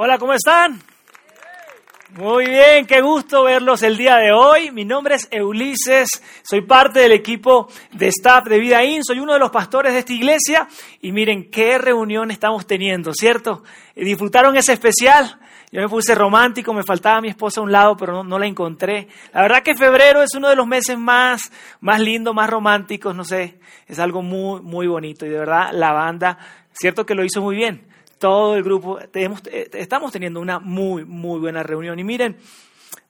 Hola, ¿cómo están? Muy bien, qué gusto verlos el día de hoy. Mi nombre es Ulises, soy parte del equipo de staff de Vida In, soy uno de los pastores de esta iglesia y miren qué reunión estamos teniendo, ¿cierto? ¿Disfrutaron ese especial? Yo me puse romántico, me faltaba mi esposa a un lado, pero no, la encontré. La verdad que febrero es uno de los meses más, más lindos, más románticos, no sé, es algo muy, muy bonito y de verdad la banda, cierto que lo hizo muy bien todo el grupo, eh, estamos teniendo una muy, muy buena reunión. Y miren,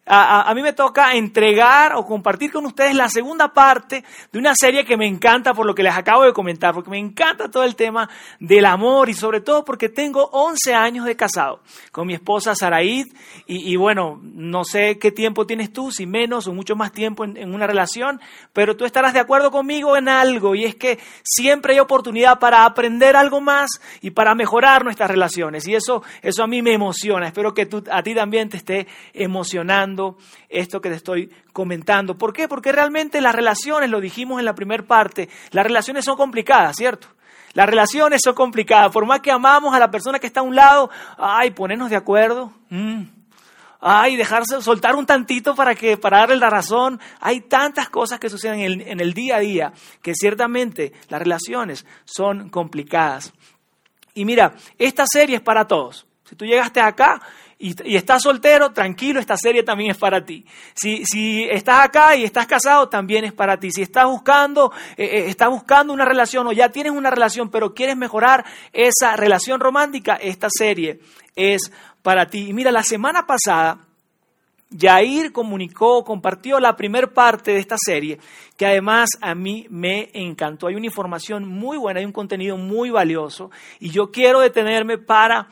a, mí me toca entregar o compartir con ustedes la segunda parte de una serie que me encanta por lo que les acabo de comentar, porque me encanta todo el tema del amor y sobre todo porque tengo 11 años de casado con mi esposa Saraid y, bueno, no sé qué tiempo tienes tú, si menos o mucho más tiempo en, en una relación, pero tú estarás de acuerdo conmigo en algo y es que siempre hay oportunidad para aprender algo más y para mejorar nuestras relaciones y eso, eso a mí me emociona, espero que tú, a ti también te esté emocionando esto que te estoy comentando. ¿Por qué? Porque realmente las relaciones, lo dijimos en la primera parte, las relaciones son complicadas, ¿cierto? Las relaciones son complicadas. Por más que amamos a la persona que está a un lado, ay, ponernos de acuerdo. Mm, ay, dejarse soltar un tantito para que para darle la razón. Hay tantas cosas que suceden en el, en el día a día que ciertamente las relaciones son complicadas. Y mira, esta serie es para todos. Si tú llegaste acá y, estás soltero, tranquilo, esta serie también es para ti. Si, si estás acá y estás casado, también es para ti. Si estás buscando, eh, eh, estás buscando una relación o ya tienes una relación, pero quieres mejorar esa relación romántica, esta serie es para ti. Y mira, la semana pasada, Jair comunicó, compartió la primera parte de esta serie, que además a mí me encantó. Hay una información muy buena, hay un contenido muy valioso, y yo quiero detenerme para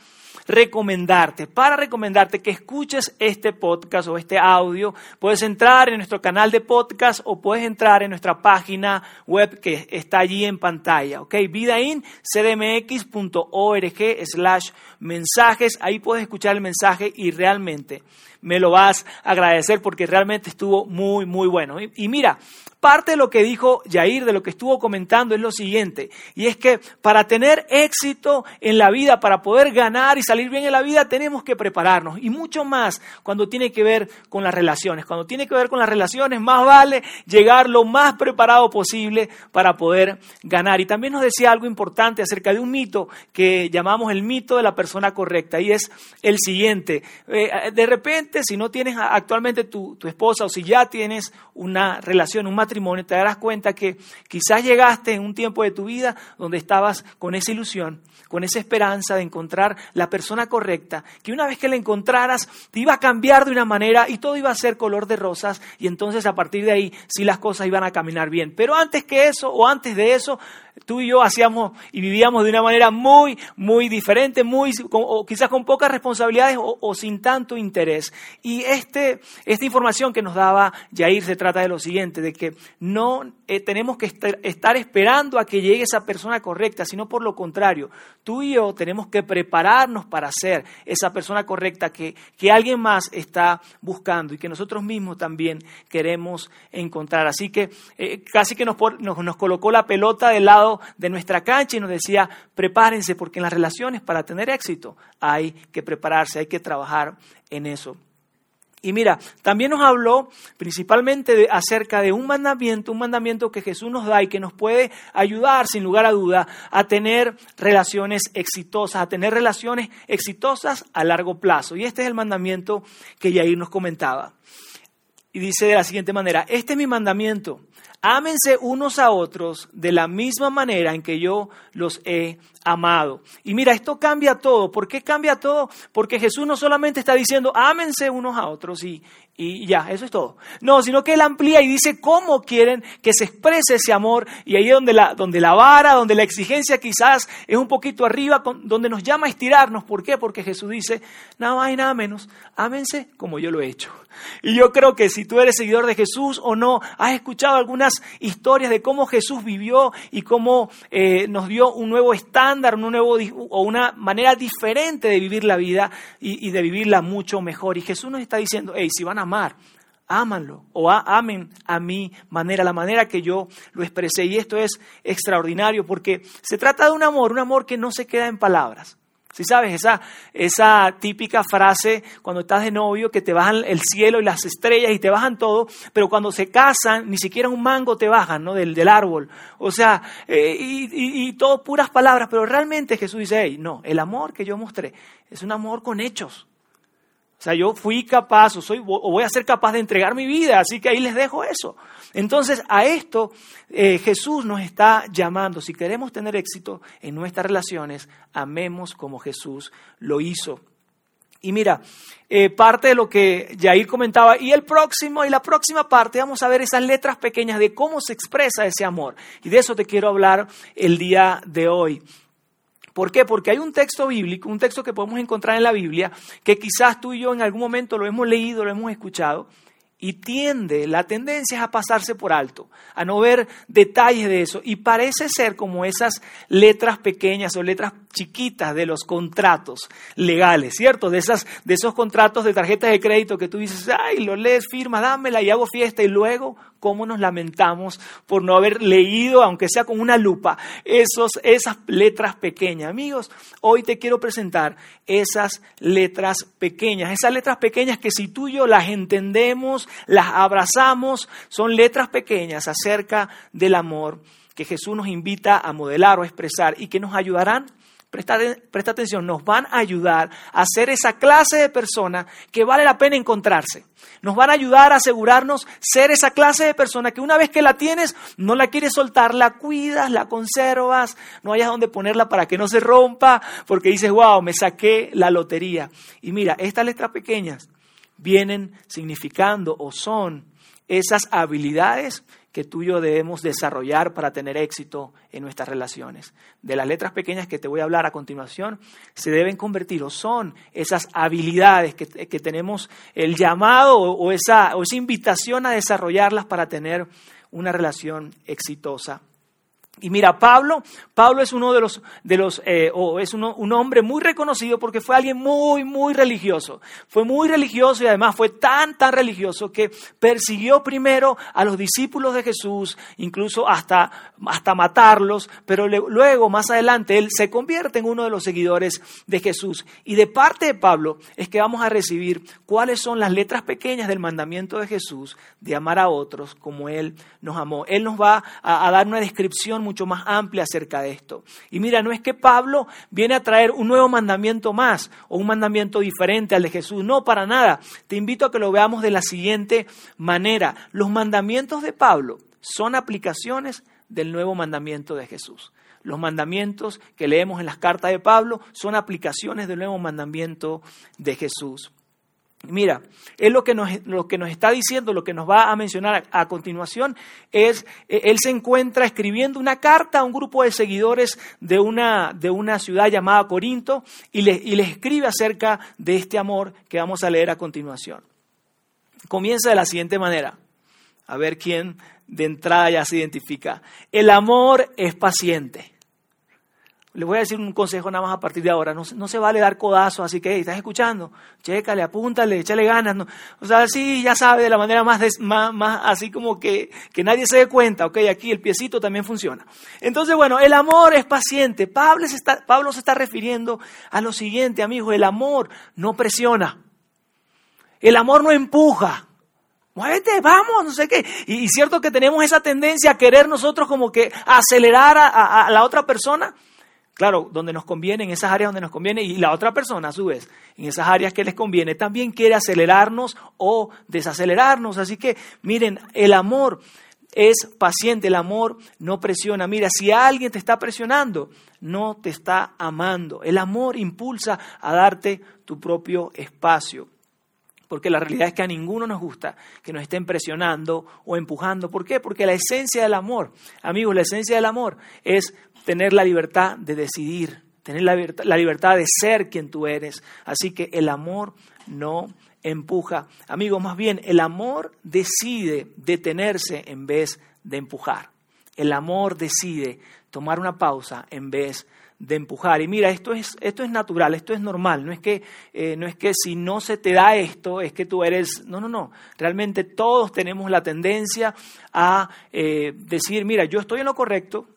recomendarte, para recomendarte que escuches este podcast o este audio. Puedes entrar en nuestro canal de podcast o puedes entrar en nuestra página web que está allí en pantalla, ¿ok? vidaincdmx.org slash mensajes. Ahí puedes escuchar el mensaje y realmente me lo vas a agradecer porque realmente estuvo muy, muy bueno. y mira, Parte de lo que dijo Jair, de lo que estuvo comentando, es lo siguiente, y es que para tener éxito en la vida, para poder ganar y salir bien en la vida, tenemos que prepararnos, y mucho más cuando tiene que ver con las relaciones. Cuando tiene que ver con las relaciones, más vale llegar lo más preparado posible para poder ganar. Y también nos decía algo importante acerca de un mito que llamamos el mito de la persona correcta, y es el siguiente. Eh, de repente, si no tienes actualmente tu, tu esposa o si ya tienes una relación, un matrimonio, te darás cuenta que quizás llegaste en un tiempo de tu vida donde estabas con esa ilusión, con esa esperanza de encontrar la persona correcta, que una vez que la encontraras te iba a cambiar de una manera y todo iba a ser color de rosas y entonces a partir de ahí sí las cosas iban a caminar bien. Pero antes que eso o antes de eso, tú y yo hacíamos y vivíamos de una manera muy, muy diferente, muy, o quizás con pocas responsabilidades o, sin tanto interés. Y este, esta información que nos daba Jair se trata de lo siguiente, de que no eh, tenemos que estar, esperando a que llegue esa persona correcta, sino por lo contrario, tú y yo tenemos que prepararnos para ser esa persona correcta que, que alguien más está buscando y que nosotros mismos también queremos encontrar. Así que eh, casi que nos, nos colocó la pelota del lado de nuestra cancha y nos decía, prepárense porque en las relaciones para tener éxito hay que prepararse, hay que trabajar en eso. Y mira, también nos habló principalmente acerca de un mandamiento, un mandamiento que Jesús nos da y que nos puede ayudar, sin lugar a duda, a tener relaciones exitosas, a tener relaciones exitosas a largo plazo. Y este es el mandamiento que Yair nos comentaba. Y dice de la siguiente manera, este es mi mandamiento, Ámense unos a otros de la misma manera en que yo los he amado. Y mira, esto cambia todo. ¿Por qué cambia todo? Porque Jesús no solamente está diciendo, ámense unos a otros y, y ya, eso es todo. No, sino que Él amplía y dice cómo quieren que se exprese ese amor. Y ahí es donde la, donde la vara, donde la exigencia quizás es un poquito arriba, donde nos llama a estirarnos. ¿Por qué? Porque Jesús dice, nada más y nada menos, ámense como yo lo he hecho. Y yo creo que si tú eres seguidor de Jesús o no, has escuchado historias de cómo Jesús vivió y cómo eh, nos dio un nuevo estándar, un nuevo, o una manera diferente de vivir la vida y, de vivirla mucho mejor. Y Jesús nos está diciendo, hey, si van a amar, ámanlo o amen a mi manera, la manera que yo lo expresé. Y esto es extraordinario porque se trata de un amor, un amor que no se queda en palabras. Si sabes, esa, esa típica frase cuando estás de novio que te bajan el cielo y las estrellas y te bajan todo, pero cuando se casan ni siquiera un mango te bajan ¿no? del, del árbol. O sea, eh, y, y, todo puras palabras, pero realmente Jesús dice, hey, no, el amor que yo mostré es un amor con hechos. O sea, yo fui capaz o, soy, o voy a ser capaz de entregar mi vida, así que ahí les dejo eso. Entonces, a esto eh, Jesús nos está llamando. Si queremos tener éxito en nuestras relaciones, amemos como Jesús lo hizo. Y mira, eh, parte de lo que Jair comentaba, y el próximo, y la próxima parte, vamos a ver esas letras pequeñas de cómo se expresa ese amor. Y de eso te quiero hablar el día de hoy. ¿Por qué? Porque hay un texto bíblico, un texto que podemos encontrar en la Biblia, que quizás tú y yo en algún momento lo hemos leído, lo hemos escuchado, y tiende, la tendencia es a pasarse por alto, a no ver detalles de eso. Y parece ser como esas letras pequeñas o letras chiquitas de los contratos legales, ¿cierto? De, esas, de esos contratos de tarjetas de crédito que tú dices, ay, lo lees, firma, dámela y hago fiesta y luego cómo nos lamentamos por no haber leído, aunque sea con una lupa, esos, esas letras pequeñas. Amigos, hoy te quiero presentar esas letras pequeñas, esas letras pequeñas que si tú y yo las entendemos, las abrazamos, son letras pequeñas acerca del amor que Jesús nos invita a modelar o expresar y que nos ayudarán Presta, presta, atención, nos van a ayudar a ser esa clase de persona que vale la pena encontrarse. Nos van a ayudar a asegurarnos ser esa clase de persona que una vez que la tienes, no la quieres soltar, la cuidas, la conservas, no hayas donde ponerla para que no se rompa, porque dices, wow, me saqué la lotería. Y mira, estas letras pequeñas vienen significando o son esas habilidades que tú y yo debemos desarrollar para tener éxito en nuestras relaciones. De las letras pequeñas que te voy a hablar a continuación, se deben convertir o son esas habilidades que, tenemos el llamado o esa, o esa invitación a desarrollarlas para tener una relación exitosa y mira, Pablo, Pablo es uno de los, de los eh, es un hombre muy reconocido porque fue alguien muy, muy religioso. Fue muy religioso y además fue tan, tan religioso que persiguió primero a los discípulos de Jesús, incluso hasta, hasta matarlos, pero luego, más adelante, él se convierte en uno de los seguidores de Jesús. Y de parte de Pablo es que vamos a recibir cuáles son las letras pequeñas del mandamiento de Jesús de amar a otros como Él nos amó. Él nos va a, a dar una descripción mucho más amplia acerca de esto. Y mira, no es que Pablo viene a traer un nuevo mandamiento más o un mandamiento diferente al de Jesús, no, para nada. Te invito a que lo veamos de la siguiente manera. Los mandamientos de Pablo son aplicaciones del nuevo mandamiento de Jesús. Los mandamientos que leemos en las cartas de Pablo son aplicaciones del nuevo mandamiento de Jesús. Mira, él lo que, nos, lo que nos está diciendo, lo que nos va a mencionar a, continuación, es, eh, él se encuentra escribiendo una carta a un grupo de seguidores de una, de una ciudad llamada Corinto y les y le escribe acerca de este amor que vamos a leer a continuación. Comienza de la siguiente manera, a ver quién de entrada ya se identifica. El amor es paciente. Le voy a decir un consejo nada más a partir de ahora. No, se vale dar codazos, así que, ¿estás escuchando? Chécale, apúntale, échale ganas. O sea, sí, ya sabe, de la manera más, más, así como que, que nadie se dé cuenta. Ok, aquí el piecito también funciona. Entonces, bueno, el amor es paciente. Pablo se está, Pablo se está refiriendo a lo siguiente, amigo. El amor no presiona. El amor no empuja. Muévete, vamos, no sé qué. Y, cierto que tenemos esa tendencia a querer nosotros como que acelerar a la otra persona. Claro, donde nos conviene, en esas áreas donde nos conviene, y la otra persona, a su vez, en esas áreas que les conviene, también quiere acelerarnos o desacelerarnos. Así que, miren, el amor es paciente, el amor no presiona. Mira, si alguien te está presionando, no te está amando. El amor impulsa a darte tu propio espacio. Porque la realidad es que a ninguno nos gusta que nos estén presionando o empujando. ¿Por qué? Porque la esencia del amor, amigos, la esencia del amor es tener la libertad de decidir, tener la, libertad de ser quien tú eres. Así que el amor no empuja. Amigos, más bien, el amor decide detenerse en vez de empujar. El amor decide tomar una pausa en vez de empujar. Y mira, esto es, esto es natural, esto es normal. No es, que, eh, no es que si no se te da esto, es que tú eres... No, no, no. Realmente todos tenemos la tendencia a eh, decir, mira, yo estoy en lo correcto,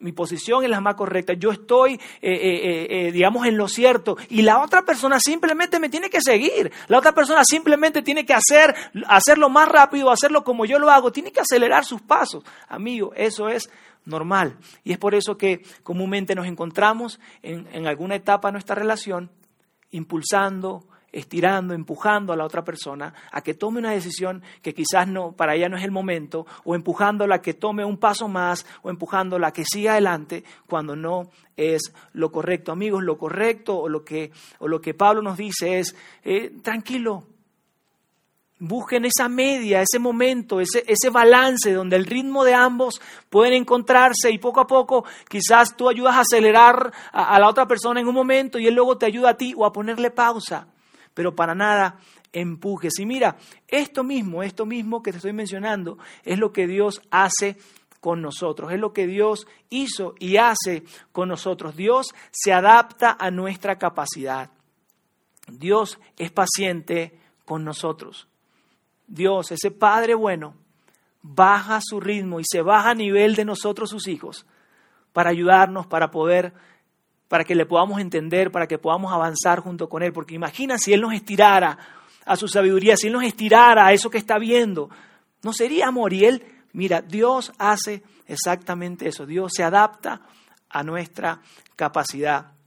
mi posición es la más correcta, yo estoy, eh, eh, eh, digamos, en lo cierto, y la otra persona simplemente me tiene que seguir, la otra persona simplemente tiene que hacer, hacerlo más rápido, hacerlo como yo lo hago, tiene que acelerar sus pasos. Amigo, eso es normal. Y es por eso que comúnmente nos encontramos en, en alguna etapa de nuestra relación impulsando, estirando, empujando a la otra persona a que tome una decisión que quizás no, para ella no es el momento, o empujándola a que tome un paso más, o empujándola a que siga adelante cuando no es lo correcto. Amigos, lo correcto o lo que, o lo que Pablo nos dice es, eh, tranquilo, Busquen esa media, ese momento, ese, ese, balance donde el ritmo de ambos pueden encontrarse y poco a poco quizás tú ayudas a acelerar a la otra persona en un momento y él luego te ayuda a ti o a ponerle pausa pero para nada empujes. Y mira, esto mismo, esto mismo que te estoy mencionando, es lo que Dios hace con nosotros, es lo que Dios hizo y hace con nosotros. Dios se adapta a nuestra capacidad. Dios es paciente con nosotros. Dios, ese Padre bueno, baja su ritmo y se baja a nivel de nosotros sus hijos para ayudarnos, para poder para que le podamos entender, para que podamos avanzar junto con Él. Porque imagina si Él nos estirara a su sabiduría, si Él nos estirara a eso que está viendo, no sería amor. Y Él, mira, Dios hace exactamente eso. Dios se adapta a nuestra capacidad.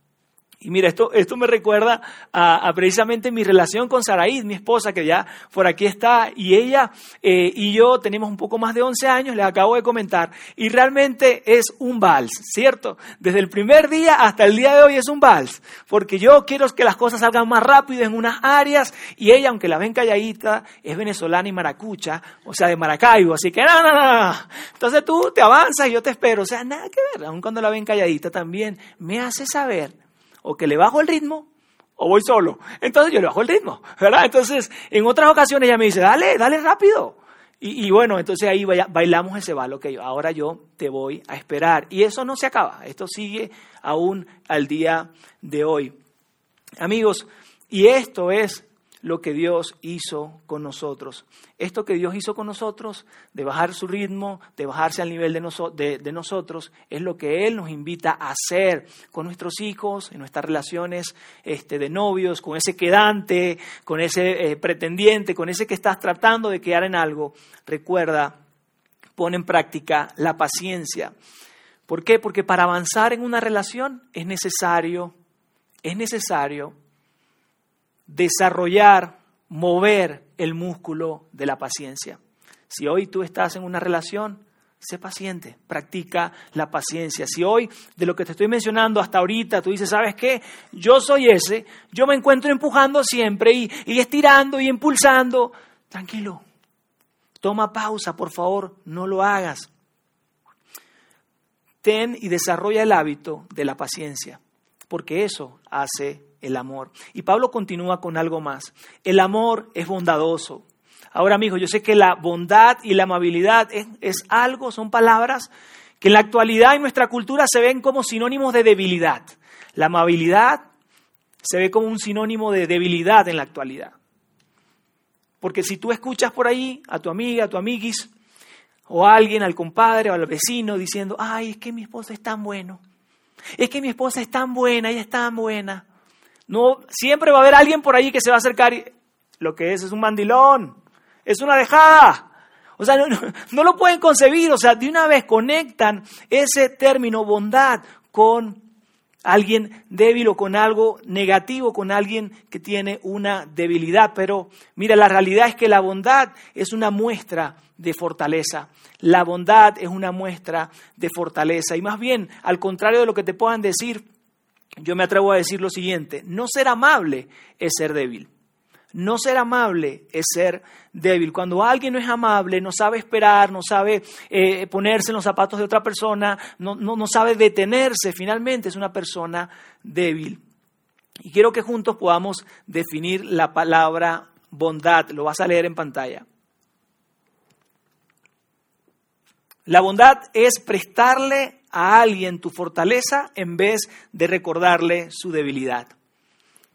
Y mira, esto, esto me recuerda a, precisamente mi relación con Saraí, mi esposa, que ya por aquí está, y ella eh, y yo tenemos un poco más de 11 años, les acabo de comentar, y realmente es un vals, ¿cierto? Desde el primer día hasta el día de hoy es un vals, porque yo quiero que las cosas salgan más rápido en unas áreas, y ella, aunque la ven calladita, es venezolana y maracucha, o sea, de Maracaibo, así que no, no, no, Entonces tú te avanzas y yo te espero, o sea, nada que ver, aun cuando la ven calladita también, me hace saber o que le bajo el ritmo o voy solo. Entonces yo le bajo el ritmo. Entonces, en otras ocasiones ella me dice, dale, dale rápido. Y, bueno, entonces ahí bailamos ese balo que ahora yo te voy a esperar. Y eso no se acaba, esto sigue aún al día de hoy. Amigos, y esto es lo que Dios hizo con nosotros. Esto que Dios hizo con nosotros, de bajar su ritmo, de bajarse al nivel de, nosotros, es lo que Él nos invita a hacer con nuestros hijos, en nuestras relaciones este, de novios, con ese quedante, con ese eh, pretendiente, con ese que estás tratando de quedar en algo. Recuerda, pon en práctica la paciencia. ¿Por qué? Porque para avanzar en una relación es necesario, es necesario desarrollar, mover el músculo de la paciencia. Si hoy tú estás en una relación, sé paciente, practica la paciencia. Si hoy de lo que te estoy mencionando hasta ahorita tú dices, ¿sabes qué? Yo soy ese, yo me encuentro empujando siempre y, y estirando y impulsando, tranquilo, toma pausa, por favor, no lo hagas. Ten y desarrolla el hábito de la paciencia, porque eso hace el amor. Y Pablo continúa con algo más. El amor es bondadoso. Ahora, amigos, yo sé que la bondad y la amabilidad es, algo, son palabras que en la actualidad en nuestra cultura se ven como sinónimos de debilidad. La amabilidad se ve como un sinónimo de debilidad en la actualidad. Porque si tú escuchas por ahí a tu amiga, a tu amiguis, o a alguien, al compadre o al vecino diciendo, ay, es que mi esposa es tan bueno, es que mi esposa es tan buena, ella es tan buena, no, siempre va a haber alguien por ahí que se va a acercar y lo que es es un mandilón, es una dejada. O sea, no, lo pueden concebir, o sea, de una vez conectan ese término bondad con alguien débil o con algo negativo, con alguien que tiene una debilidad. Pero mira, la realidad es que la bondad es una muestra de fortaleza. La bondad es una muestra de fortaleza. Y más bien, al contrario de lo que te puedan decir, yo me atrevo a decir lo siguiente, no ser amable es ser débil. No ser amable es ser débil. Cuando alguien no es amable, no sabe esperar, no sabe eh, ponerse en los zapatos de otra persona, no, no sabe detenerse, finalmente es una persona débil. Y quiero que juntos podamos definir la palabra bondad. Lo vas a leer en pantalla. La bondad es prestarle a alguien tu fortaleza en vez de recordarle su debilidad.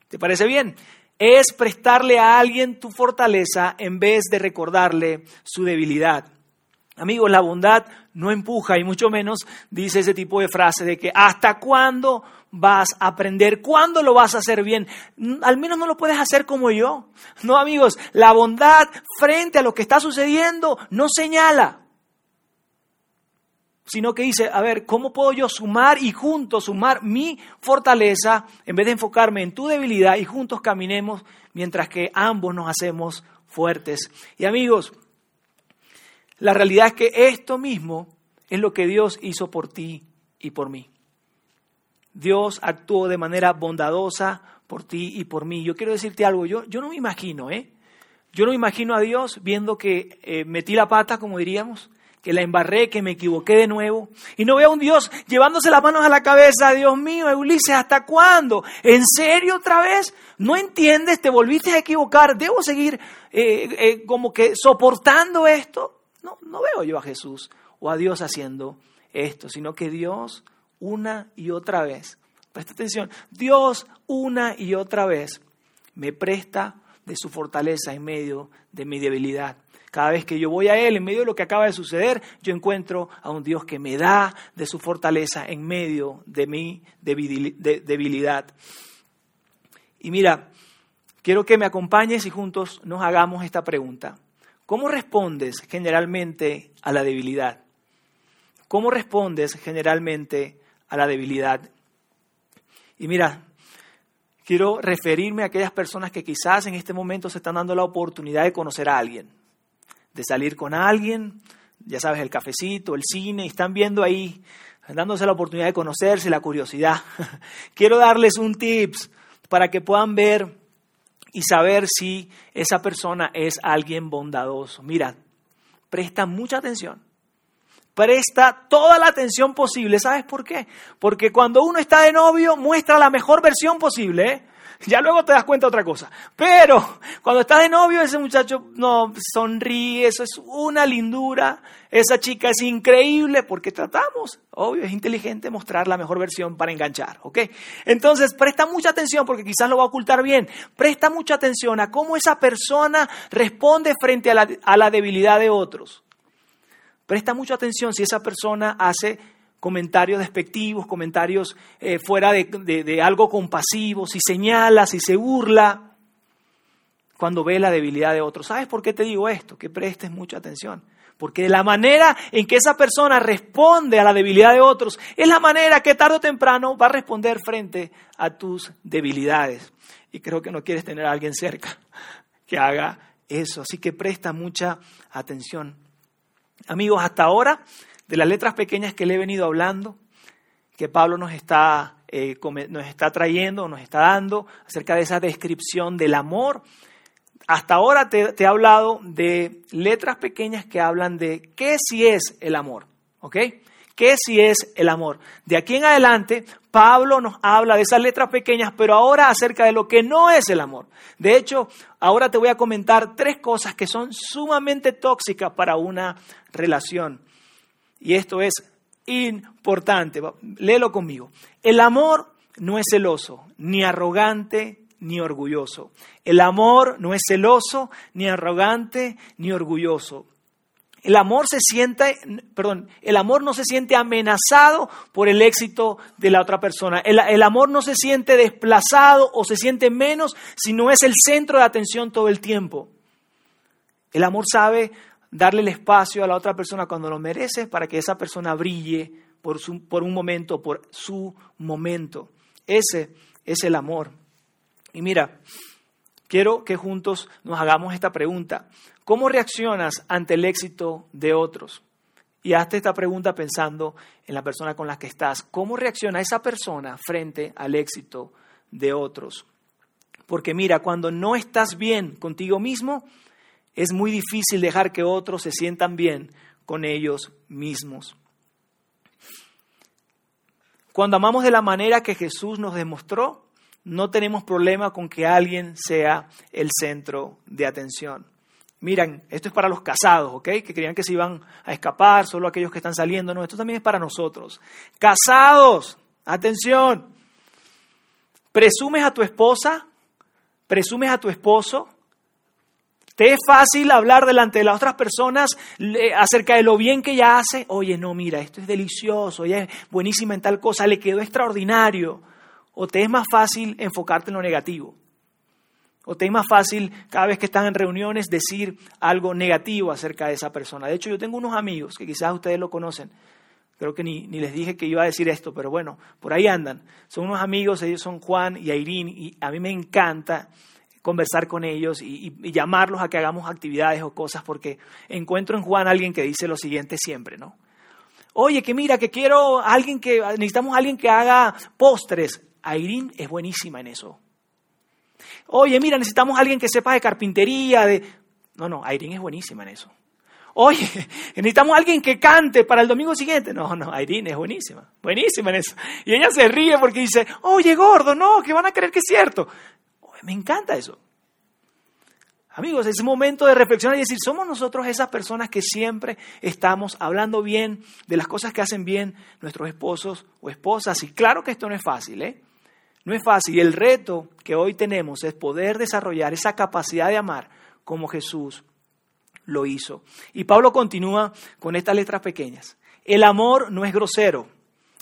¿Te parece bien? Es prestarle a alguien tu fortaleza en vez de recordarle su debilidad. Amigos, la bondad no empuja y mucho menos dice ese tipo de frase de que hasta cuándo vas a aprender, cuándo lo vas a hacer bien. Al menos no lo puedes hacer como yo. No, amigos, la bondad frente a lo que está sucediendo no señala, sino que dice, a ver, ¿cómo puedo yo sumar y juntos sumar mi fortaleza en vez de enfocarme en tu debilidad y juntos caminemos mientras que ambos nos hacemos fuertes? Y amigos, la realidad es que esto mismo es lo que Dios hizo por ti y por mí. Dios actuó de manera bondadosa por ti y por mí. Yo quiero decirte algo, yo, yo no me imagino, ¿eh? Yo no me imagino a Dios viendo que eh, metí la pata, como diríamos, que la embarré, que me equivoqué de nuevo. Y no veo a un Dios llevándose las manos a la cabeza, Dios mío, Ulises, ¿hasta cuándo? ¿En serio otra vez? ¿No entiendes? ¿Te volviste a equivocar? ¿Debo seguir eh, eh, como que soportando esto? No, no veo yo a Jesús o a Dios haciendo esto, sino que Dios una y otra vez, presta atención, Dios una y otra vez me presta de su fortaleza en medio de mi debilidad. Cada vez que yo voy a Él, en medio de lo que acaba de suceder, yo encuentro a un Dios que me da de su fortaleza en medio de mi debilidad. Y mira, quiero que me acompañes y juntos nos hagamos esta pregunta. ¿Cómo respondes generalmente a la debilidad? ¿Cómo respondes generalmente a la debilidad? Y mira, quiero referirme a aquellas personas que quizás en este momento se están dando la oportunidad de conocer a alguien, de salir con alguien, ya sabes, el cafecito, el cine, están viendo ahí, dándose la oportunidad de conocerse, la curiosidad. quiero darles un tips para que puedan ver y saber si esa persona es alguien bondadoso. Mira, presta mucha atención. Presta toda la atención posible. ¿Sabes por qué? Porque cuando uno está de novio muestra la mejor versión posible. ¿eh? Ya luego te das cuenta de otra cosa. Pero cuando estás de novio, ese muchacho no sonríe, eso es una lindura. Esa chica es increíble porque tratamos, obvio, es inteligente mostrar la mejor versión para enganchar, ¿ok? Entonces, presta mucha atención porque quizás lo va a ocultar bien. Presta mucha atención a cómo esa persona responde frente a la, a la debilidad de otros. Presta mucha atención si esa persona hace comentarios despectivos, comentarios eh, fuera de, algo compasivo, si señala, si se burla, cuando ve la debilidad de otros. ¿Sabes por qué te digo esto? Que prestes mucha atención. Porque la manera en que esa persona responde a la debilidad de otros es la manera que tarde o temprano va a responder frente a tus debilidades. Y creo que no quieres tener a alguien cerca que haga eso. Así que presta mucha atención. Amigos, hasta ahora de las letras pequeñas que le he venido hablando, que Pablo nos está, eh, nos está trayendo, nos está dando acerca de esa descripción del amor. Hasta ahora te, te, he hablado de letras pequeñas que hablan de qué si es el amor, ¿ok? ¿Qué si es el amor? De aquí en adelante, Pablo nos habla de esas letras pequeñas, pero ahora acerca de lo que no es el amor. De hecho, ahora te voy a comentar tres cosas que son sumamente tóxicas para una relación. Y esto es importante. Léelo conmigo. El amor no es celoso, ni arrogante, ni orgulloso. El amor no es celoso, ni arrogante, ni orgulloso. El amor se siente, perdón, el amor no se siente amenazado por el éxito de la otra persona. El, el, amor no se siente desplazado o se siente menos si no es el centro de atención todo el tiempo. El amor sabe darle el espacio a la otra persona cuando lo merece para que esa persona brille por, por un momento, por su momento. Ese es el amor. Y mira, quiero que juntos nos hagamos esta pregunta. ¿Cómo reaccionas ante el éxito de otros? Y hazte esta pregunta pensando en la persona con la que estás. ¿Cómo reacciona esa persona frente al éxito de otros? Porque mira, cuando no estás bien contigo mismo, es muy difícil dejar que otros se sientan bien con ellos mismos. Cuando amamos de la manera que Jesús nos demostró, no tenemos problema con que alguien sea el centro de atención. Miren, esto es para los casados, ¿ok? Que creían que se iban a escapar, solo aquellos que están saliendo. No, esto también es para nosotros. Casados, atención. ¿Presumes a tu esposa? ¿Presumes a tu esposo? ¿Te es fácil hablar delante de las otras personas acerca de lo bien que ella hace? Oye, no, mira, esto es delicioso, ella es buenísima en tal cosa, le quedó extraordinario. ¿O te es más fácil enfocarte en lo negativo? ¿O te es más fácil cada vez que están en reuniones decir algo negativo acerca de esa persona? De hecho, yo tengo unos amigos que quizás ustedes lo conocen. Creo que ni, ni les dije que iba a decir esto, pero bueno, por ahí andan. Son unos amigos, ellos son Juan y Airín, y a mí me encanta conversar con ellos y, llamarlos a que hagamos actividades o cosas, porque encuentro en Juan alguien que dice lo siguiente siempre, ¿no? Oye, que mira, que quiero alguien que, necesitamos alguien que haga postres. Airín es buenísima en eso. Oye, mira, necesitamos alguien que sepa de carpintería, de... No, no, Airín es buenísima en eso. Oye, necesitamos alguien que cante para el domingo siguiente. No, no, Airín es buenísima, buenísima en eso. Y ella se ríe porque dice, oye, gordo, no, que van a creer que es cierto. Me encanta eso. Amigos, es momento de reflexionar y decir, somos nosotros esas personas que siempre estamos hablando bien de las cosas que hacen bien nuestros esposos o esposas. Y claro que esto no es fácil, ¿eh? No es fácil. El reto que hoy tenemos es poder desarrollar esa capacidad de amar como Jesús lo hizo. Y Pablo continúa con estas letras pequeñas. El amor no es grosero.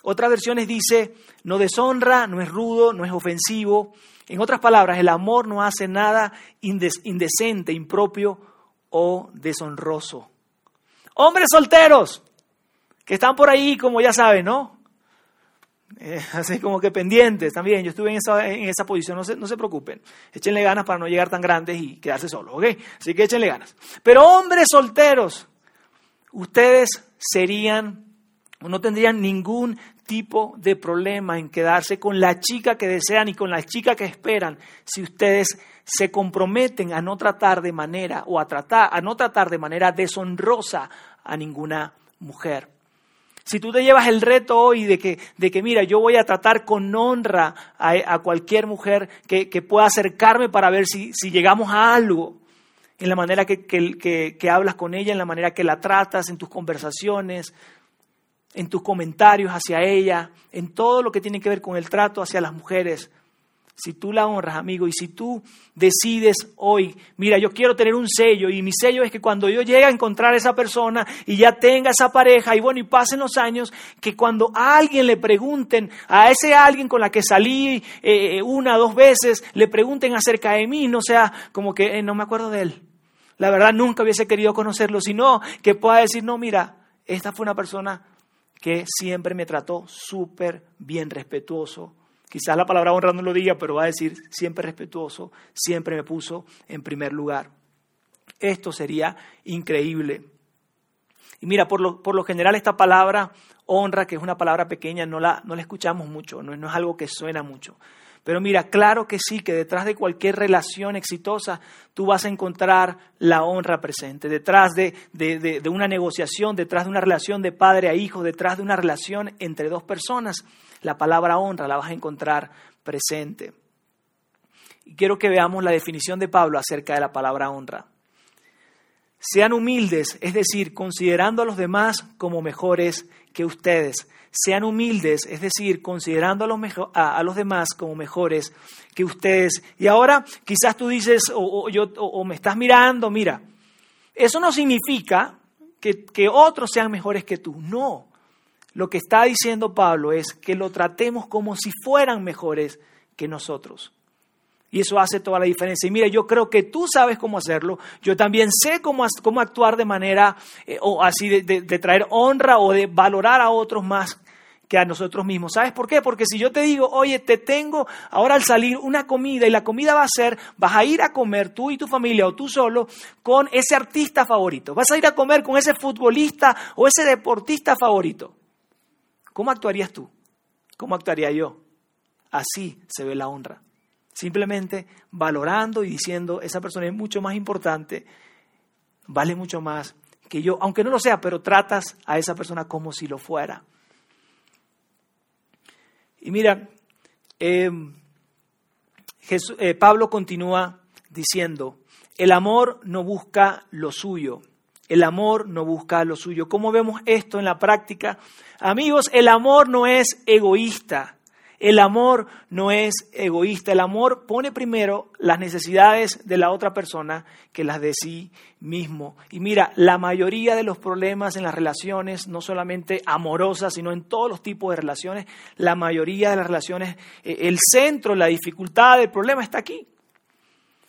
Otras versiones dice, no deshonra, no es rudo, no es ofensivo, en otras palabras, el amor no hace nada indecente, impropio o deshonroso. Hombres solteros que están por ahí, como ya saben, ¿no? Eh, así como que pendientes también. Yo estuve en esa, en esa posición, no se, no se preocupen. Échenle ganas para no llegar tan grandes y quedarse solos, ¿ok? Así que échenle ganas. Pero hombres solteros, ustedes serían no tendrían ningún tipo de problema en quedarse con la chica que desean y con la chica que esperan si ustedes se comprometen a no tratar de manera o a tratar a no tratar de manera deshonrosa a ninguna mujer. Si tú te llevas el reto hoy de que, de que mira, yo voy a tratar con honra a, cualquier mujer que, pueda acercarme para ver si, si llegamos a algo, en la manera que, que, hablas con ella, en la manera que la tratas, en tus conversaciones, en tus comentarios hacia ella, en todo lo que tiene que ver con el trato hacia las mujeres. Si tú la honras, amigo, y si tú decides hoy, mira, yo quiero tener un sello, y mi sello es que cuando yo llegue a encontrar a esa persona y ya tenga esa pareja, y bueno, y pasen los años, que cuando a alguien le pregunten, a ese alguien con la que salí eh, una o dos veces, le pregunten acerca de mí, no sea como que eh, no me acuerdo de él. La verdad, nunca hubiese querido conocerlo, sino que pueda decir, no, mira, esta fue una persona que siempre me trató súper bien, respetuoso. Quizás la palabra honra no lo diga, pero va a decir siempre respetuoso, siempre me puso en primer lugar. Esto sería increíble. Y mira, por lo, por lo general esta palabra honra, que es una palabra pequeña, no la, no escuchamos mucho, no, no es algo que suena mucho. Pero mira, claro que sí, que detrás de cualquier relación exitosa tú vas a encontrar la honra presente. Detrás de, una negociación, detrás de una relación de padre a hijo, detrás de una relación entre dos personas, la palabra honra la vas a encontrar presente. Y quiero que veamos la definición de Pablo acerca de la palabra honra. Sean humildes, es decir, considerando a los demás como mejores que ustedes sean humildes, es decir, considerando a los, demás como mejores que ustedes. Y ahora quizás tú dices, o, yo, o, me estás mirando, mira, eso no significa que otros sean mejores que tú, no. Lo que está diciendo Pablo es que lo tratemos como si fueran mejores que nosotros. Y eso hace toda la diferencia. Y mira, yo creo que tú sabes cómo hacerlo. Yo también sé cómo, cómo actuar de manera, eh, o así, de, de, traer honra o de valorar a otros más que a nosotros mismos. ¿Sabes por qué? Porque si yo te digo, oye, te tengo ahora al salir una comida y la comida va a ser, vas a ir a comer tú y tu familia o tú solo con ese artista favorito, vas a ir a comer con ese futbolista o ese deportista favorito. ¿Cómo actuarías tú? ¿Cómo actuaría yo? Así se ve la honra. Simplemente valorando y diciendo, esa persona es mucho más importante, vale mucho más que yo, aunque no lo sea, pero tratas a esa persona como si lo fuera. Y mira, eh, eh, Pablo continúa diciendo, el amor no busca lo suyo, el amor no busca lo suyo. ¿Cómo vemos esto en la práctica? Amigos, el amor no es egoísta, El amor no es egoísta, el amor pone primero las necesidades de la otra persona que las de sí mismo. Y mira, la mayoría de los problemas en las relaciones, no solamente amorosas, sino en todos los tipos de relaciones, la mayoría de las relaciones, eh, el centro, la dificultad, el problema está aquí.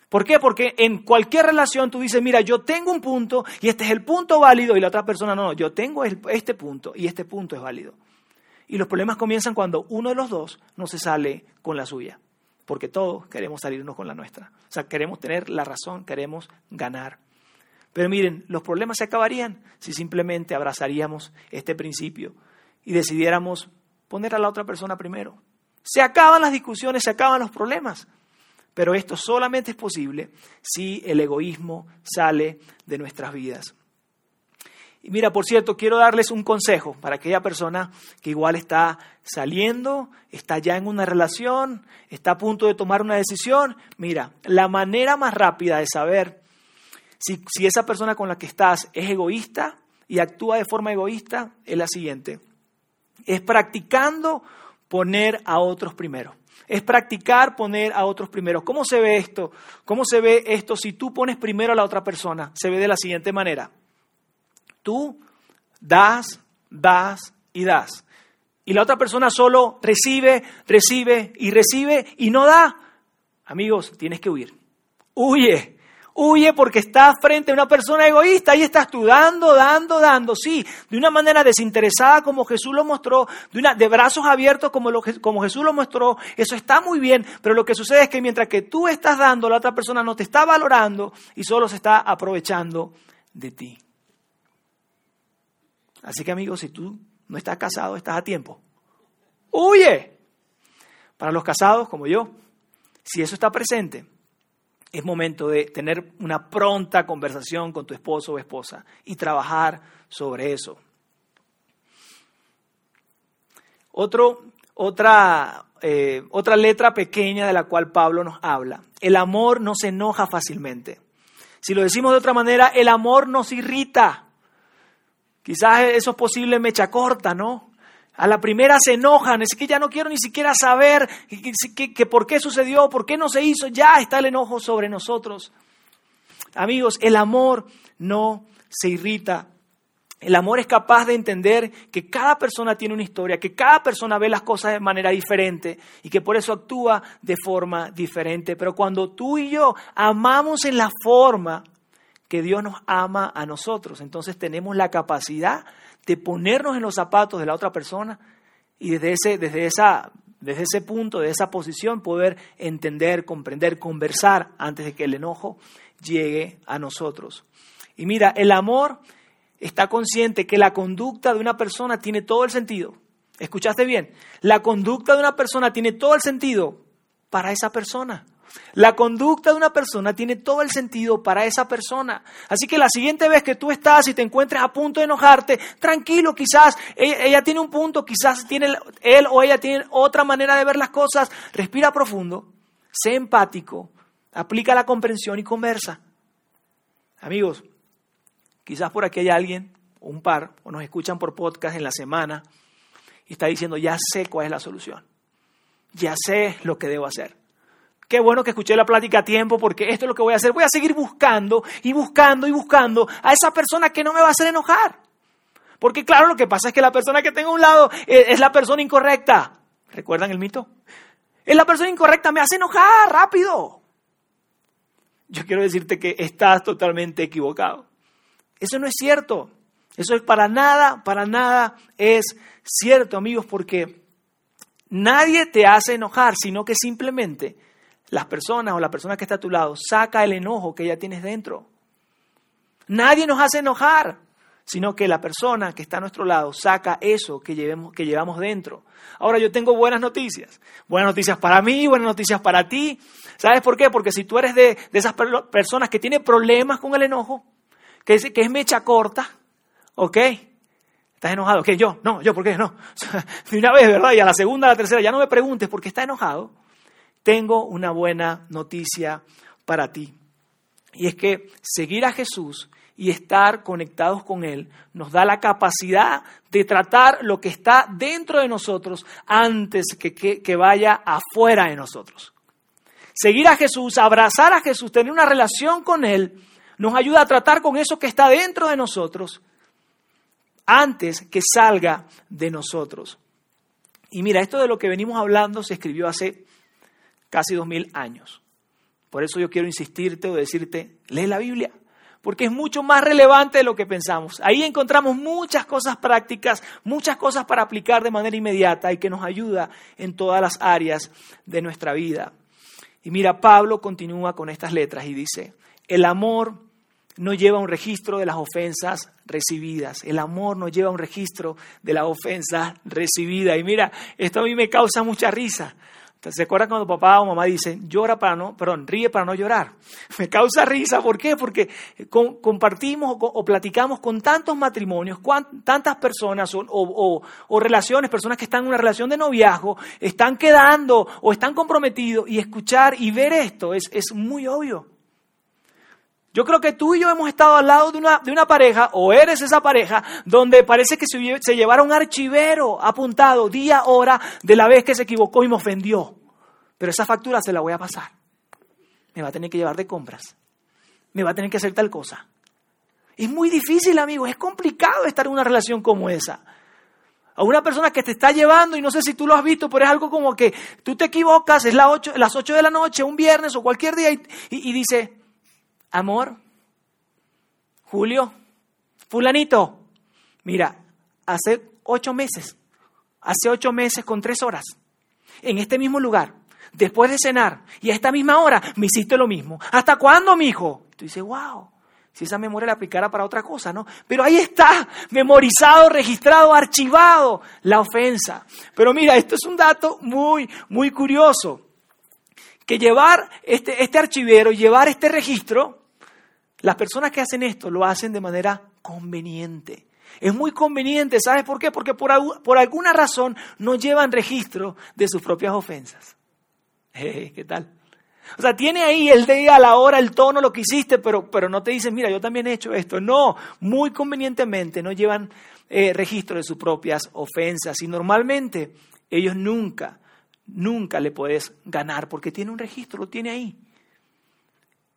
¿Por qué? Porque en cualquier relación tú dices, mira, yo tengo un punto y este es el punto válido y la otra persona no, no yo tengo este punto y este punto es válido. Y los problemas comienzan cuando uno de los dos no se sale con la suya, porque todos queremos salirnos con la nuestra. O sea, queremos tener la razón, queremos ganar. Pero miren, los problemas se acabarían si simplemente abrazaríamos este principio y decidiéramos poner a la otra persona primero. Se acaban las discusiones, se acaban los problemas. Pero esto solamente es posible si el egoísmo sale de nuestras vidas. Y mira, por cierto, quiero darles un consejo para aquella persona que igual está saliendo, está ya en una relación, está a punto de tomar una decisión. Mira, la manera más rápida de saber si, si esa persona con la que estás es egoísta y actúa de forma egoísta es la siguiente. Es practicando poner a otros primero es practicar poner a otros primero. ¿Cómo se ve esto? ¿Cómo se ve esto si tú pones primero a la otra persona? Se ve de la siguiente manera. Tú das, das y das. Y la otra persona solo recibe, recibe y recibe y no da. Amigos, tienes que huir. Huye. Huye porque estás frente a una persona egoísta y estás tú dando, dando, dando, sí, de una manera desinteresada como Jesús lo mostró, de, brazos abiertos como, lo, como Jesús lo mostró, eso está muy bien, pero lo que sucede es que mientras que tú estás dando, la otra persona no te está valorando y solo se está aprovechando de ti. Así que amigos, si tú no estás casado, estás a tiempo. Huye. Para los casados como yo, si eso está presente, es momento de tener una pronta conversación con tu esposo o esposa y trabajar sobre eso. otra, eh, otra letra pequeña de la cual Pablo nos habla. El amor no se enoja fácilmente. Si lo decimos de otra manera, el amor nos irrita. Quizás eso es posible mecha corta, ¿no? A la primera se enojan, es que ya no quiero ni siquiera saber que, por qué sucedió, por qué no se hizo, ya está el enojo sobre nosotros. Amigos, el amor no se irrita. El amor es capaz de entender que cada persona tiene una historia, que cada persona ve las cosas de manera diferente y que por eso actúa de forma diferente. Pero cuando tú y yo amamos en la forma que Dios nos ama a nosotros, entonces tenemos la capacidad de ponernos en los zapatos de la otra persona y desde ese, desde esa, desde ese punto, de esa posición, poder entender, comprender, conversar antes de que el enojo llegue a nosotros. Y mira, el amor está consciente que la conducta de una persona tiene todo el sentido. ¿Escuchaste bien? La conducta de una persona tiene todo el sentido para esa persona. La conducta de una persona tiene todo el sentido para esa persona. Así que la siguiente vez que tú estás y te encuentres a punto de enojarte, tranquilo, quizás ella, tiene un punto, quizás tiene él o ella tiene otra manera de ver las cosas. Respira profundo, sé empático, aplica la comprensión y conversa. Amigos, quizás por aquí hay alguien, un par, o nos escuchan por podcast en la semana y está diciendo, ya sé cuál es la solución, ya sé lo que debo hacer. Qué bueno que escuché la plática a tiempo porque esto es lo que voy a hacer. Voy a seguir buscando y buscando y buscando a esa persona que no me va a hacer enojar. Porque claro, lo que pasa es que la persona que tengo a un lado es la persona incorrecta. ¿Recuerdan el mito? Es la persona incorrecta, me hace enojar rápido. Yo quiero decirte que estás totalmente equivocado. Eso no es cierto. Eso es para nada, para nada es cierto, amigos, porque nadie te hace enojar, sino que simplemente las personas o la persona que está a tu lado saca el enojo que ya tienes dentro. Nadie nos hace enojar, sino que la persona que está a nuestro lado saca eso que, llevemos, que llevamos dentro. Ahora yo tengo buenas noticias. Buenas noticias para mí, buenas noticias para ti. ¿Sabes por qué? Porque si tú eres de, esas personas que tienen problemas con el enojo, que es, que es mecha corta, ¿ok? ¿Estás enojado? ¿Qué? Yo, no, yo, ¿por qué? No. de una vez, ¿verdad? Y a la segunda, a la tercera, ya no me preguntes por qué está enojado tengo una buena noticia para ti. Y es que seguir a Jesús y estar conectados con Él nos da la capacidad de tratar lo que está dentro de nosotros antes que, que, vaya afuera de nosotros. Seguir a Jesús, abrazar a Jesús, tener una relación con Él, nos ayuda a tratar con eso que está dentro de nosotros antes que salga de nosotros. Y mira, esto de lo que venimos hablando se escribió hace casi dos mil años. Por eso yo quiero insistirte o decirte, lee la Biblia, porque es mucho más relevante de lo que pensamos. Ahí encontramos muchas cosas prácticas, muchas cosas para aplicar de manera inmediata y que nos ayuda en todas las áreas de nuestra vida. Y mira, Pablo continúa con estas letras y dice, el amor no lleva un registro de las ofensas recibidas. El amor no lleva un registro de las ofensas recibidas. Y mira, esto a mí me causa mucha risa. ¿Se acuerdan cuando papá o mamá dicen, llora para no, perdón, ríe para no llorar? Me causa risa, ¿por qué? Porque compartimos o, platicamos con tantos matrimonios, tantas personas o, o, relaciones, personas que están en una relación de noviazgo, están quedando o están comprometidos y escuchar y ver esto es, es muy obvio. Yo creo que tú y yo hemos estado al lado de una, de una pareja, o eres esa pareja, donde parece que se, se llevara un archivero apuntado día, hora, de la vez que se equivocó y me ofendió. Pero esa factura se la voy a pasar. Me va a tener que llevar de compras. Me va a tener que hacer tal cosa. Es muy difícil, amigo. Es complicado estar en una relación como esa. A una persona que te está llevando, y no sé si tú lo has visto, pero es algo como que tú te equivocas, es las 8, las 8 de la noche, un viernes o cualquier día, y dice, amor, Julio, fulanito, mira, hace ocho meses, hace ocho meses con tres horas, en este mismo lugar, después de cenar, y a esta misma hora, me hiciste lo mismo. ¿Hasta cuándo, mi hijo? Tú dices, wow, si esa memoria la aplicara para otra cosa, ¿no? Pero ahí está, memorizado, registrado, archivado, la ofensa. Pero mira, esto es un dato muy, muy curioso, que llevar este, este archivero, llevar este registro, las personas que hacen esto lo hacen de manera conveniente. Es muy conveniente, ¿sabes por qué? Porque por, por alguna razón no llevan registro de sus propias ofensas. Eh, ¿Qué tal? O sea, tiene ahí el día, la hora, el tono, lo que hiciste, pero, pero no te dicen, mira, yo también he hecho esto. No, muy convenientemente no llevan eh, registro de sus propias ofensas. Y normalmente ellos nunca, nunca le puedes ganar porque tiene un registro, lo tiene ahí.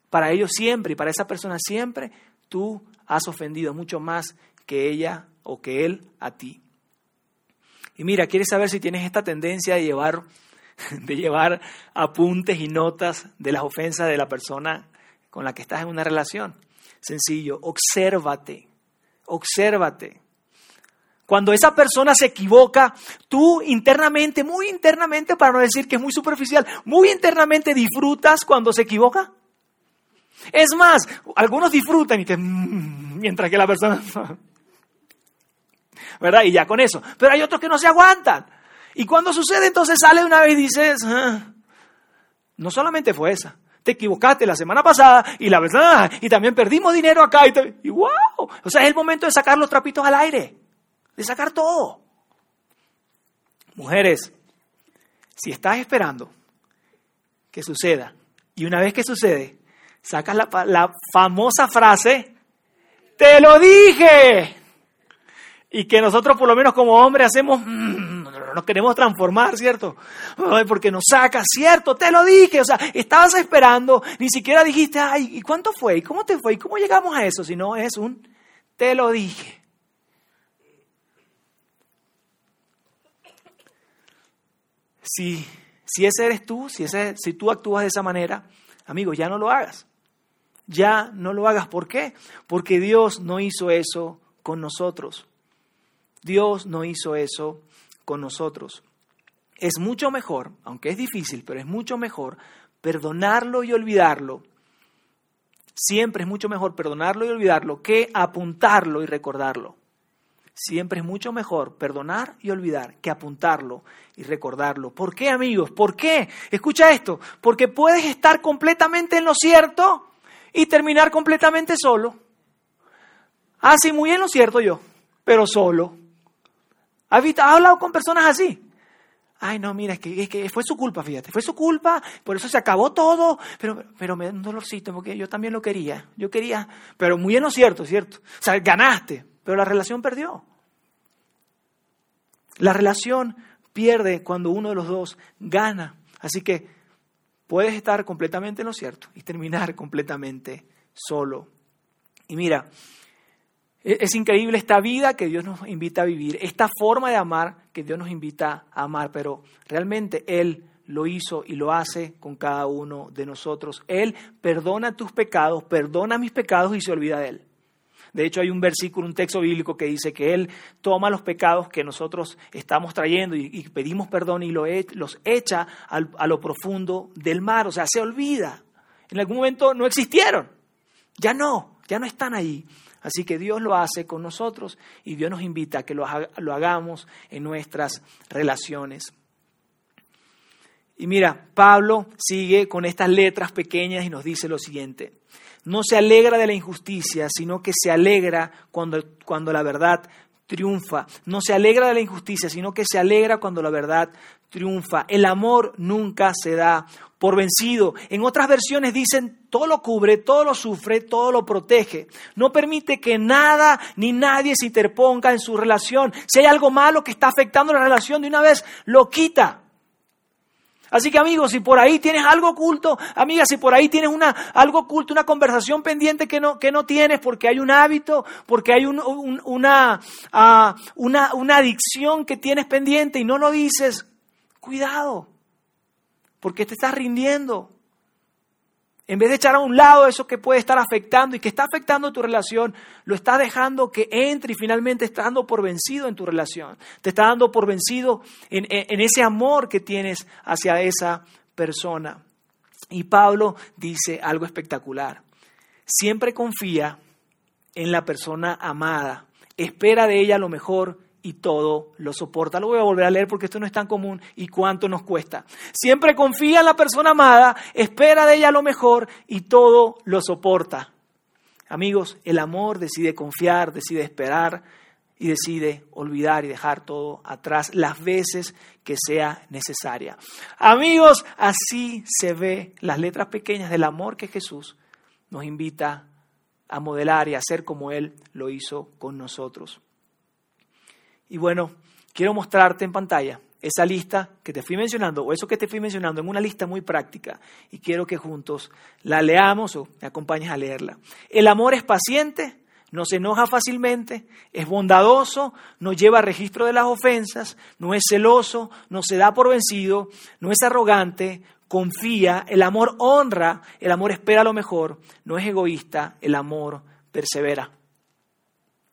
Para ellos siempre y para esa persona siempre, tú has ofendido mucho más que ella o que él a ti. Y mira, ¿quieres saber si tienes esta tendencia de llevar, de llevar apuntes y notas de las ofensas de la persona con la que estás en una relación? Sencillo, obsérvate, obsérvate. Cuando esa persona se equivoca, tú internamente, muy internamente, para no decir que es muy superficial, muy internamente disfrutas cuando se equivoca. Es más, algunos disfrutan y te, mm", mientras que la persona... ¿Verdad? Y ya con eso. Pero hay otros que no se aguantan. Y cuando sucede, entonces sale una vez y dices, ah, no solamente fue esa, te equivocaste la semana pasada y la verdad, y también perdimos dinero acá y, te, y wow. O sea, es el momento de sacar los trapitos al aire, de sacar todo. Mujeres, si estás esperando que suceda, y una vez que sucede, sacas la, famosa frase, te lo dije. Y que nosotros por lo menos como hombres hacemos, mm, nos queremos transformar, ¿cierto? porque nos saca, ¿cierto? Te lo dije. O sea, estabas esperando, ni siquiera dijiste, ay, ¿y cuánto fue? ¿Y cómo te fue? ¿Y cómo llegamos a eso? Si no es un, te lo dije. Si, si ese eres tú, si, ese, si tú actúas de esa manera, amigo, ya no lo hagas ya no lo hagas. ¿Por qué? Porque Dios no hizo eso con nosotros. Dios no hizo eso con nosotros. Es mucho mejor, aunque es difícil, pero es mucho mejor perdonarlo y olvidarlo. Siempre es mucho mejor perdonarlo y olvidarlo que apuntarlo y recordarlo. Siempre es mucho mejor perdonar y olvidar que apuntarlo y recordarlo. ¿Por qué, amigos? ¿Por qué? Escucha esto. Porque puedes estar completamente en lo cierto y terminar completamente solo. Ah, sí, muy bien lo cierto yo, pero solo. ¿Has, hablado con personas así? Ay, no, mira, es que, fue su culpa, fíjate, fue su culpa, por eso se acabó todo, pero, pero me da un dolorcito porque yo también lo quería, yo quería, pero muy bien no cierto, ¿cierto? O sea, ganaste, pero la relación perdió. La relación pierde cuando uno de los dos gana. Así que puedes estar completamente en lo cierto y terminar completamente solo. Y mira, e-, es increíble esta vida que Dios nos invita a vivir, esta forma de amar que Dios nos invita a amar, pero realmente Él lo hizo y lo hace con cada uno de nosotros. Él perdona tus pecados, perdona mis pecados y se olvida de Él. De hecho, hay un versículo, un texto bíblico que dice que Él toma los pecados que nosotros estamos trayendo y, pedimos perdón y los echa a lo profundo del mar. O sea, se olvida. En algún momento no existieron. Ya no, ya no están ahí. Así que Dios lo hace con nosotros y Dios nos invita a que lo, hagamos en nuestras relaciones. Y mira, Pablo sigue con estas letras pequeñas y nos dice lo siguiente. No se alegra de la injusticia, sino que se alegra cuando, cuando la verdad triunfa. No se alegra de la injusticia, sino que se alegra cuando la verdad triunfa. El amor nunca se da por vencido. En otras versiones dicen, todo lo cubre, todo lo sufre, todo lo protege. No permite que nada ni nadie se interponga en su relación. Si hay algo malo que está afectando la relación, de una vez lo quita. Así que amigos, si por ahí tienes algo oculto, amiga, si por ahí tienes una, algo oculto, una conversación pendiente que no, que no tienes porque hay un hábito, porque hay una, uh, una, una adicción que tienes pendiente y no lo dices, cuidado porque te estás rindiendo. En vez de echar a un lado eso que puede estar afectando y que está afectando tu relación, lo estás dejando que entre y finalmente estás dando por vencido en tu relación. Te está dando por vencido en, en ese amor que tienes hacia esa persona. Y Pablo dice algo espectacular. Siempre confía en la persona amada. Espera de ella lo mejor y todo lo soporta. Lo voy a volver a leer porque esto no es tan común y cuánto nos cuesta. Siempre confía en la persona amada, espera de ella lo mejor y todo lo soporta. Amigos, el amor decide confiar, decide esperar y decide olvidar y dejar todo atrás las veces que sea necesaria. Amigos, así se ve las letras pequeñas del amor que Jesús nos invita a modelar y a hacer como Él lo hizo con nosotros. Y bueno, quiero mostrarte en pantalla esa lista que te fui mencionando, o eso que te fui mencionando, en una lista muy práctica, y quiero que juntos la leamos o me acompañes a leerla. El amor es paciente, no se enoja fácilmente, es bondadoso, no lleva registro de las ofensas, no es celoso, no se da por vencido, no es arrogante, confía, el amor honra, el amor espera lo mejor, no es egoísta, el amor persevera.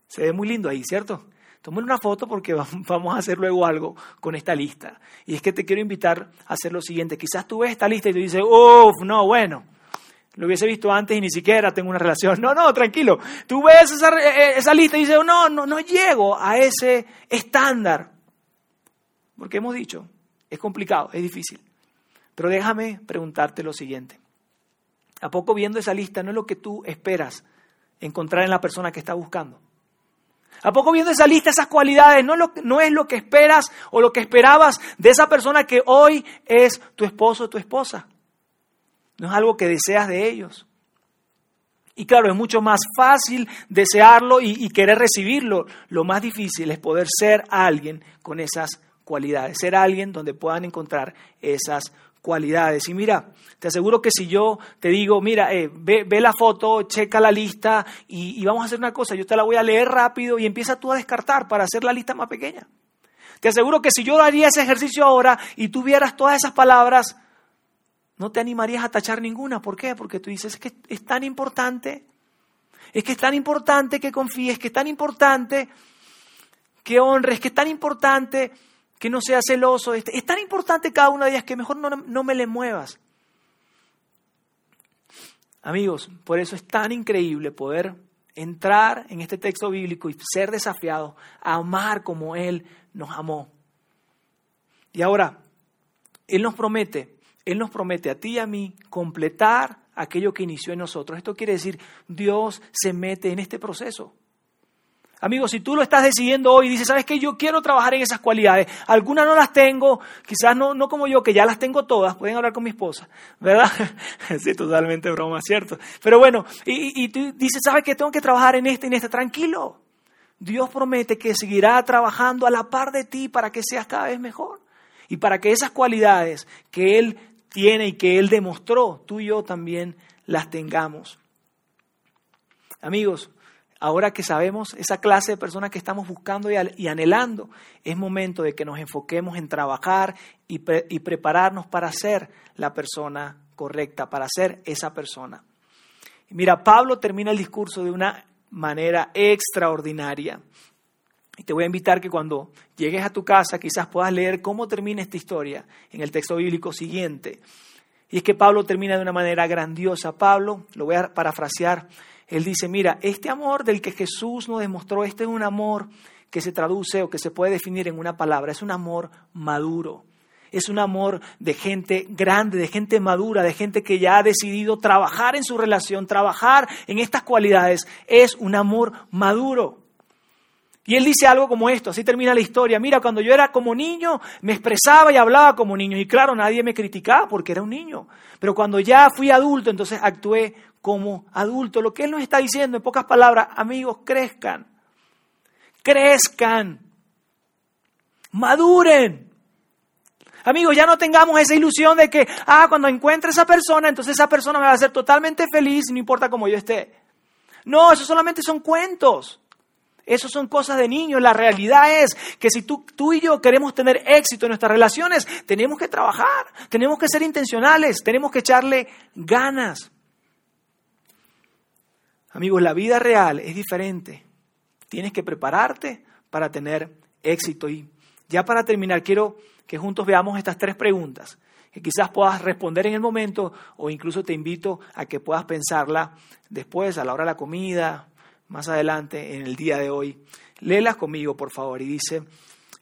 Se ve muy lindo ahí, ¿cierto? Tómale una foto porque vamos a hacer luego algo con esta lista. Y es que te quiero invitar a hacer lo siguiente. Quizás tú ves esta lista y tú dices, uff, no, bueno, lo hubiese visto antes y ni siquiera tengo una relación. No, no, tranquilo. Tú ves esa, eh, esa lista y dices, no, no, no llego a ese estándar. Porque hemos dicho, es complicado, es difícil. Pero déjame preguntarte lo siguiente. ¿A poco viendo esa lista no es lo que tú esperas encontrar en la persona que estás buscando? ¿A poco viendo esa lista, esas cualidades, no, no es lo que esperas o lo que esperabas de esa persona que hoy es tu esposo o tu esposa? No es algo que deseas de ellos. Y claro, es mucho más fácil desearlo y, y, querer recibirlo. Lo más difícil es poder ser alguien con esas cualidades, ser alguien donde puedan encontrar esas cualidades. Y mira, te aseguro que si yo te digo, mira, eh, ve, la foto, checa la lista y, vamos a hacer una cosa, yo te la voy a leer rápido y empieza tú a descartar para hacer la lista más pequeña. Te aseguro que si yo haría ese ejercicio ahora y tuvieras todas esas palabras, no te animarías a tachar ninguna. ¿Por qué? Porque tú dices, es que es tan importante, es que es tan importante que confíes, que es tan importante que honres, que es tan importante que no sea celoso. Es tan importante cada una de ellas que mejor no, me le muevas. Amigos, por eso es tan increíble poder entrar en este texto bíblico y ser desafiado a amar como Él nos amó. Y ahora, Él nos promete, Él nos promete a ti y a mí completar aquello que inició en nosotros. Esto quiere decir, Dios se mete en este proceso. Amigos, si tú lo estás decidiendo hoy y dices, ¿sabes qué? Yo quiero trabajar en esas cualidades. Algunas no las tengo, quizás no, no como yo, que ya las tengo todas. Pueden hablar con mi esposa, ¿verdad? sí, totalmente broma, ¿cierto? Pero bueno, y, y tú dices, ¿sabes qué? Tengo que trabajar en este y en este. Tranquilo. Dios promete que seguirá trabajando a la par de ti para que seas cada vez mejor. Y para que esas cualidades que Él tiene y que Él demostró, tú y yo también las tengamos. Amigos, ahora que sabemos esa clase de personas que estamos buscando y anhelando, es momento de que nos enfoquemos en trabajar y, prepararnos para ser la persona correcta, para ser esa persona. Mira, Pablo termina el discurso de una manera extraordinaria. Y te voy a invitar que cuando llegues a tu casa quizás puedas leer cómo termina esta historia en el texto bíblico siguiente. Y es que Pablo termina de una manera grandiosa. Pablo, lo voy a parafrasear, él dice, mira, este amor del que Jesús nos demostró, este es un amor que se traduce o que se puede definir en una palabra, es un amor maduro. Es un amor de gente grande, de gente madura, de gente que ya ha decidido trabajar en su relación, trabajar en estas cualidades. Es un amor maduro. Y él dice algo como esto, así termina la historia. Mira, cuando yo era como niño, me expresaba y hablaba como niño. Y claro, nadie me criticaba porque era un niño. Pero cuando ya fui adulto, entonces actué como adulto. Lo que él nos está diciendo, en pocas palabras, amigos, crezcan. Crezcan. Maduren. Amigos, ya no tengamos esa ilusión de que, ah, cuando encuentre esa persona, entonces esa persona me va a hacer totalmente feliz, no importa cómo yo esté. No, eso solamente son cuentos. Eso son cosas de niños. La realidad es que si tú, tú y yo queremos tener éxito en nuestras relaciones, tenemos que trabajar, tenemos que ser intencionales, tenemos que echarle ganas. Amigos, la vida real es diferente. Tienes que prepararte para tener éxito. Y ya para terminar, quiero que juntos veamos estas tres preguntas, que quizás puedas responder en el momento o incluso te invito a que puedas pensarla después, a la hora de la comida, más adelante, en el día de hoy. Léelas conmigo, por favor, y dice,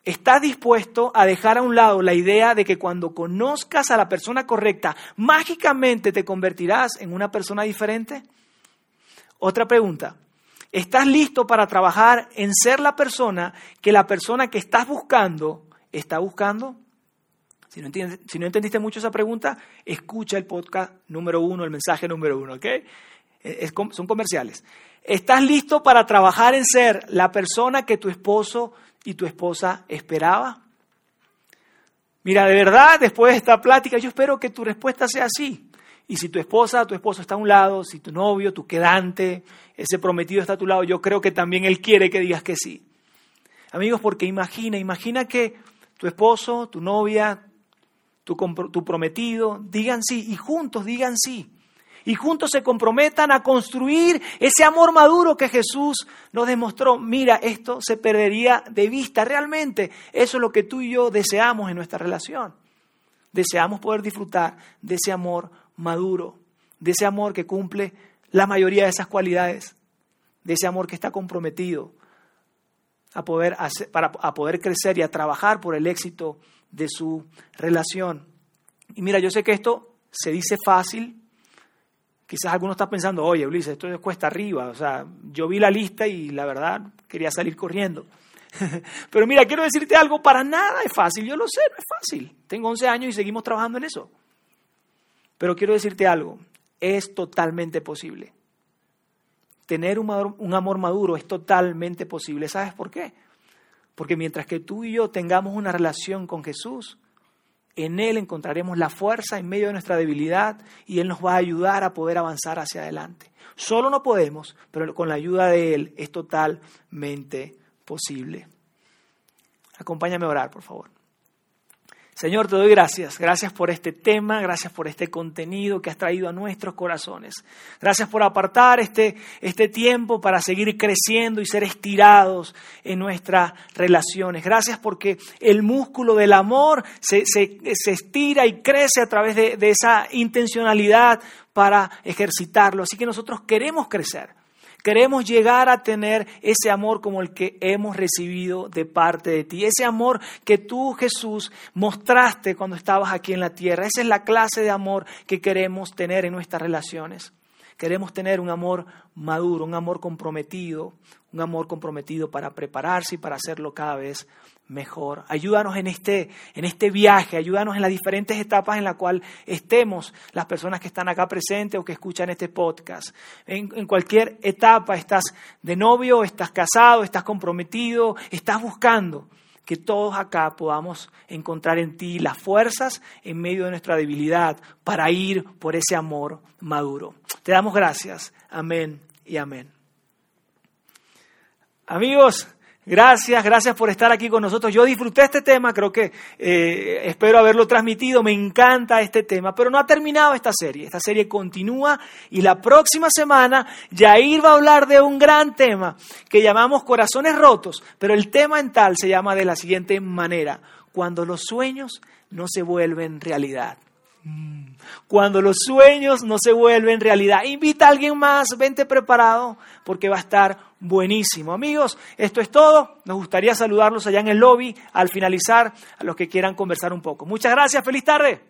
¿estás dispuesto a dejar a un lado la idea de que cuando conozcas a la persona correcta, mágicamente te convertirás en una persona diferente? Otra pregunta, ¿estás listo para trabajar en ser la persona que la persona que estás buscando está buscando? Si no, si no entendiste mucho esa pregunta, escucha el podcast número uno, el mensaje número uno, ¿ok? son comerciales. ¿Estás listo para trabajar en ser la persona que tu esposo y tu esposa esperaba? Mira, de verdad, después de esta plática, yo espero que tu respuesta sea así. Y si tu esposa, tu esposo está a un lado, si tu novio, tu quedante, ese prometido está a tu lado, yo creo que también él quiere que digas que sí. Amigos, porque imagina, imagina que tu esposo, tu novia, tu, tu prometido digan sí y juntos digan sí y juntos se comprometan a construir ese amor maduro que Jesús nos demostró. Mira, esto se perdería de vista. Realmente eso es lo que tú y yo deseamos en nuestra relación. Deseamos poder disfrutar de ese amor maduro, de ese amor que cumple la mayoría de esas cualidades, de ese amor que está comprometido a poder, para, a poder crecer y a trabajar por el éxito de su relación. Y mira, yo sé que esto se dice fácil, Quizás alguno está pensando, oye, Ulises, esto es cuesta arriba. O sea, yo vi la lista y la verdad quería salir corriendo. Pero mira, quiero decirte algo, para nada es fácil. Yo lo sé, no es fácil. Tengo 11 años y seguimos trabajando en eso. Pero quiero decirte algo, es totalmente posible. Tener un amor maduro es totalmente posible. ¿Sabes por qué? Porque mientras que tú y yo tengamos una relación con Jesús, en Él encontraremos la fuerza en medio de nuestra debilidad y Él nos va a ayudar a poder avanzar hacia adelante. Solo no podemos, pero con la ayuda de Él es totalmente posible. Acompáñame a orar, por favor. Señor, te doy gracias. Gracias por este tema, gracias por este contenido que has traído a nuestros corazones. Gracias por apartar este, este tiempo para seguir creciendo y ser estirados en nuestras relaciones. Gracias porque el músculo del amor se, se, se estira y crece a través de, de esa intencionalidad para ejercitarlo. Así que nosotros queremos crecer. Queremos llegar a tener ese amor como el que hemos recibido de parte de ti. Ese amor que tú, Jesús, mostraste cuando estabas aquí en la tierra. Esa es la clase de amor que queremos tener en nuestras relaciones. Queremos tener un amor maduro, un amor comprometido, un amor comprometido para prepararse y para hacerlo cada vez mejor. Ayúdanos en este, en este viaje, ayúdanos en las diferentes etapas en las cuales estemos las personas que están acá presentes o que escuchan este podcast. En, en cualquier etapa estás de novio, estás casado, estás comprometido, estás buscando que todos acá podamos encontrar en ti las fuerzas en medio de nuestra debilidad para ir por ese amor maduro. Te damos gracias. Amén y amén. Amigos, Gracias, gracias por estar aquí con nosotros. Yo disfruté este tema, creo que eh, espero haberlo transmitido, me encanta este tema, pero no ha terminado esta serie. Esta serie continúa y la próxima semana Jair va a hablar de un gran tema que llamamos corazones rotos, pero el tema en tal se llama de la siguiente manera, cuando los sueños no se vuelven realidad. Mm. Cuando los sueños no se vuelven realidad. Invita a alguien más, vente preparado, porque va a estar buenísimo. Amigos, esto es todo. Nos gustaría saludarlos allá en el lobby al finalizar, a los que quieran conversar un poco. Muchas gracias, feliz tarde.